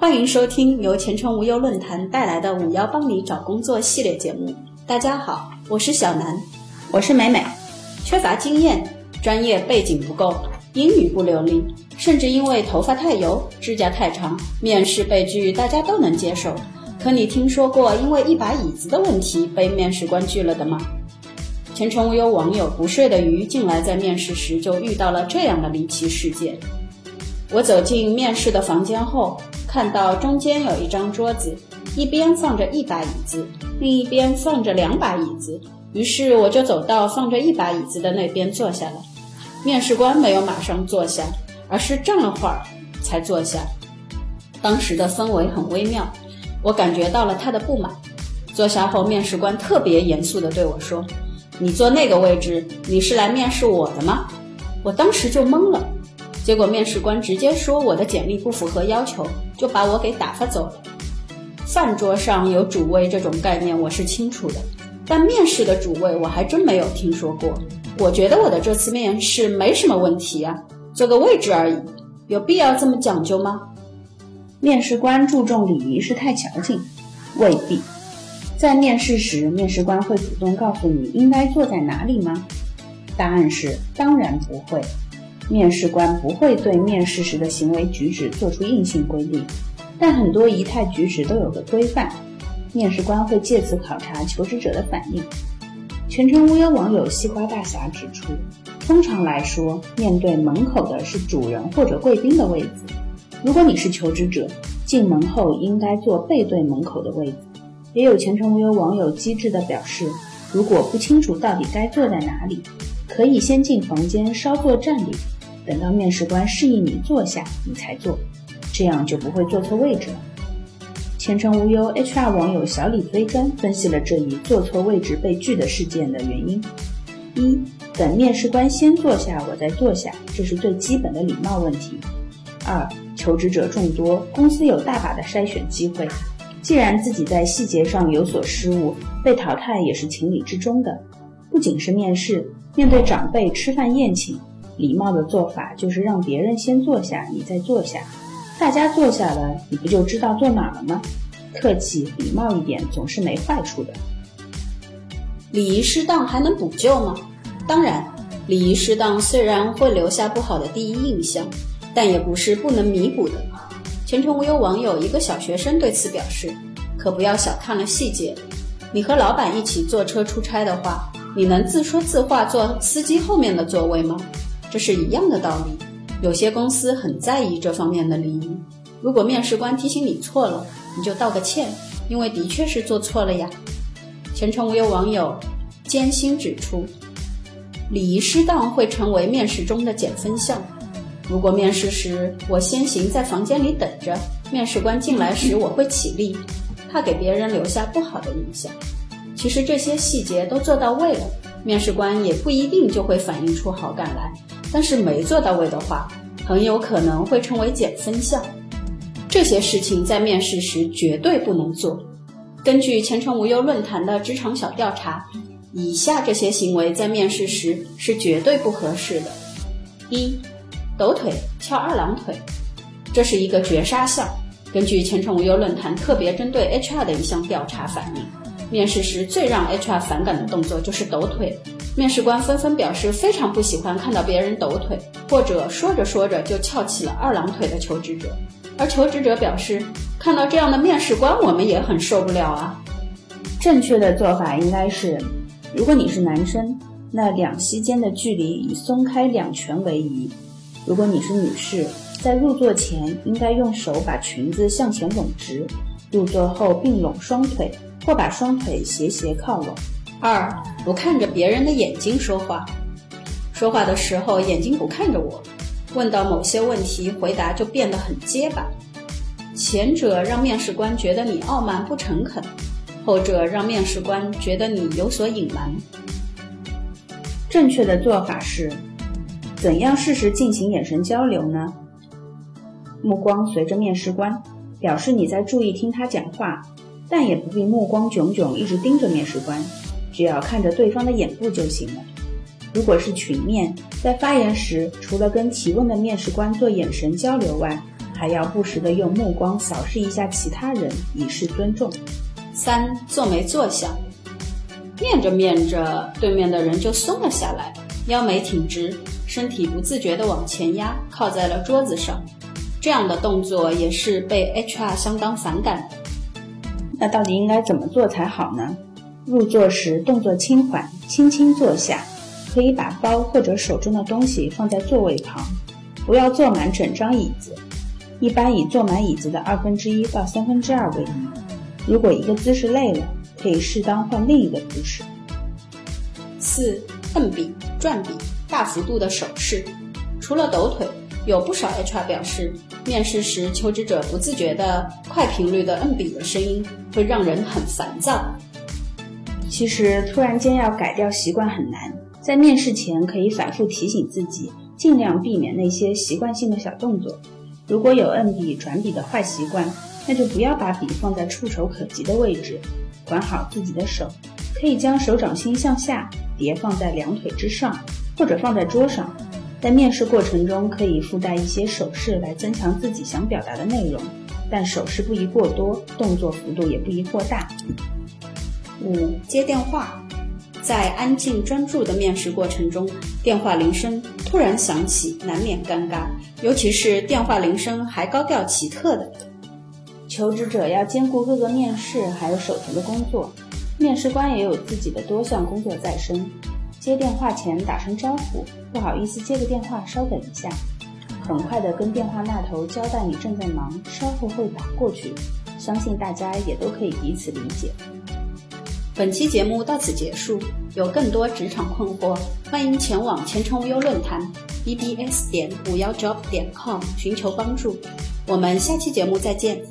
欢迎收听由前程无忧论坛带来的“五幺帮你找工作”系列节目。大家好，我是小南，我是美美。缺乏经验，专业背景不够，英语不流利，甚至因为头发太油、指甲太长，面试被拒，大家都能接受。可你听说过因为一把椅子的问题被面试官拒了的吗？前程无忧网友不睡的鱼近来在面试时就遇到了这样的离奇事件。我走进面试的房间后，看到中间有一张桌子，一边放着一把椅子，另一边放着两把椅子。于是我就走到放着一把椅子的那边坐下了。面试官没有马上坐下，而是站了会儿才坐下。当时的氛围很微妙，我感觉到了他的不满。坐下后，面试官特别严肃地对我说：“你坐那个位置，你是来面试我的吗？”我当时就懵了。结果面试官直接说我的简历不符合要求，就把我给打发走了。饭桌上有主位这种概念我是清楚的，但面试的主位我还真没有听说过。我觉得我的这次面试没什么问题啊，坐个位置而已，有必要这么讲究吗？面试官注重礼仪是太矫情，未必。在面试时，面试官会主动告诉你应该坐在哪里吗？答案是当然不会。面试官不会对面试时的行为举止做出硬性规定，但很多仪态举止都有个规范。面试官会借此考察求职者的反应。全程无忧网友西瓜大侠指出，通常来说，面对门口的是主人或者贵宾的位置。如果你是求职者，进门后应该坐背对门口的位置。也有全程无忧网友机智地表示，如果不清楚到底该坐在哪里，可以先进房间稍作站立。等到面试官示意你坐下，你才坐，这样就不会坐错位置了。前程无忧 HR 网友小李飞砖分析了这一坐错位置被拒的事件的原因：一，等面试官先坐下，我再坐下，这是最基本的礼貌问题；二，求职者众多，公司有大把的筛选机会，既然自己在细节上有所失误，被淘汰也是情理之中的。不仅是面试，面对长辈吃饭宴请。礼貌的做法就是让别人先坐下，你再坐下。大家坐下了，你不就知道坐哪了吗？客气礼貌一点总是没坏处的。礼仪适当还能补救吗？当然，礼仪适当虽然会留下不好的第一印象，但也不是不能弥补的。前程无忧网友一个小学生对此表示：“可不要小看了细节。你和老板一起坐车出差的话，你能自说自话坐司机后面的座位吗？”这是一样的道理，有些公司很在意这方面的礼仪。如果面试官提醒你错了，你就道个歉，因为的确是做错了呀。前程无忧网友艰辛指出，礼仪适当会成为面试中的减分项。如果面试时我先行在房间里等着，面试官进来时我会起立，怕给别人留下不好的印象。其实这些细节都做到位了，面试官也不一定就会反映出好感来。但是没做到位的话，很有可能会成为减分项。这些事情在面试时绝对不能做。根据前程无忧论坛的职场小调查，以下这些行为在面试时是绝对不合适的：一、抖腿、翘二郎腿，这是一个绝杀项。根据前程无忧论坛特别针对 HR 的一项调查反映，面试时最让 HR 反感的动作就是抖腿。面试官纷纷表示非常不喜欢看到别人抖腿，或者说着说着就翘起了二郎腿的求职者。而求职者表示，看到这样的面试官，我们也很受不了啊。正确的做法应该是，如果你是男生，那两膝间的距离以松开两拳为宜；如果你是女士，在入座前应该用手把裙子向前拢直，入座后并拢双腿，或把双腿斜斜靠拢。二不看着别人的眼睛说话，说话的时候眼睛不看着我，问到某些问题，回答就变得很结巴。前者让面试官觉得你傲慢不诚恳，后者让面试官觉得你有所隐瞒。正确的做法是，怎样适时进行眼神交流呢？目光随着面试官，表示你在注意听他讲话，但也不必目光炯炯一直盯着面试官。只要看着对方的眼部就行了。如果是群面，在发言时，除了跟提问的面试官做眼神交流外，还要不时地用目光扫视一下其他人，以示尊重。三，坐没坐相。面着面着，对面的人就松了下来，腰没挺直，身体不自觉地往前压，靠在了桌子上。这样的动作也是被 HR 相当反感。那到底应该怎么做才好呢？入座时动作轻缓，轻轻坐下，可以把包或者手中的东西放在座位旁，不要坐满整张椅子。一般以坐满椅子的二分之一到三分之二为宜。如果一个姿势累了，可以适当换另一个姿势。四，摁笔、转笔、大幅度的手势。除了抖腿，有不少 HR 表示，面试时求职者不自觉的快频率的摁笔的声音会让人很烦躁。其实突然间要改掉习惯很难，在面试前可以反复提醒自己，尽量避免那些习惯性的小动作。如果有摁笔、转笔的坏习惯，那就不要把笔放在触手可及的位置。管好自己的手，可以将手掌心向下叠放在两腿之上，或者放在桌上。在面试过程中，可以附带一些手势来增强自己想表达的内容，但手势不宜过多，动作幅度也不宜过大。五、接电话，在安静专注的面试过程中，电话铃声突然响起，难免尴尬，尤其是电话铃声还高调奇特的。求职者要兼顾各个面试还有手头的工作，面试官也有自己的多项工作在身。接电话前打声招呼，不好意思接个电话，稍等一下，很快的跟电话那头交代你正在忙，稍后会打过去。相信大家也都可以彼此理解。本期节目到此结束，有更多职场困惑，欢迎前往前程无忧论坛 bbs 点五幺 job 点 com 寻求帮助。我们下期节目再见。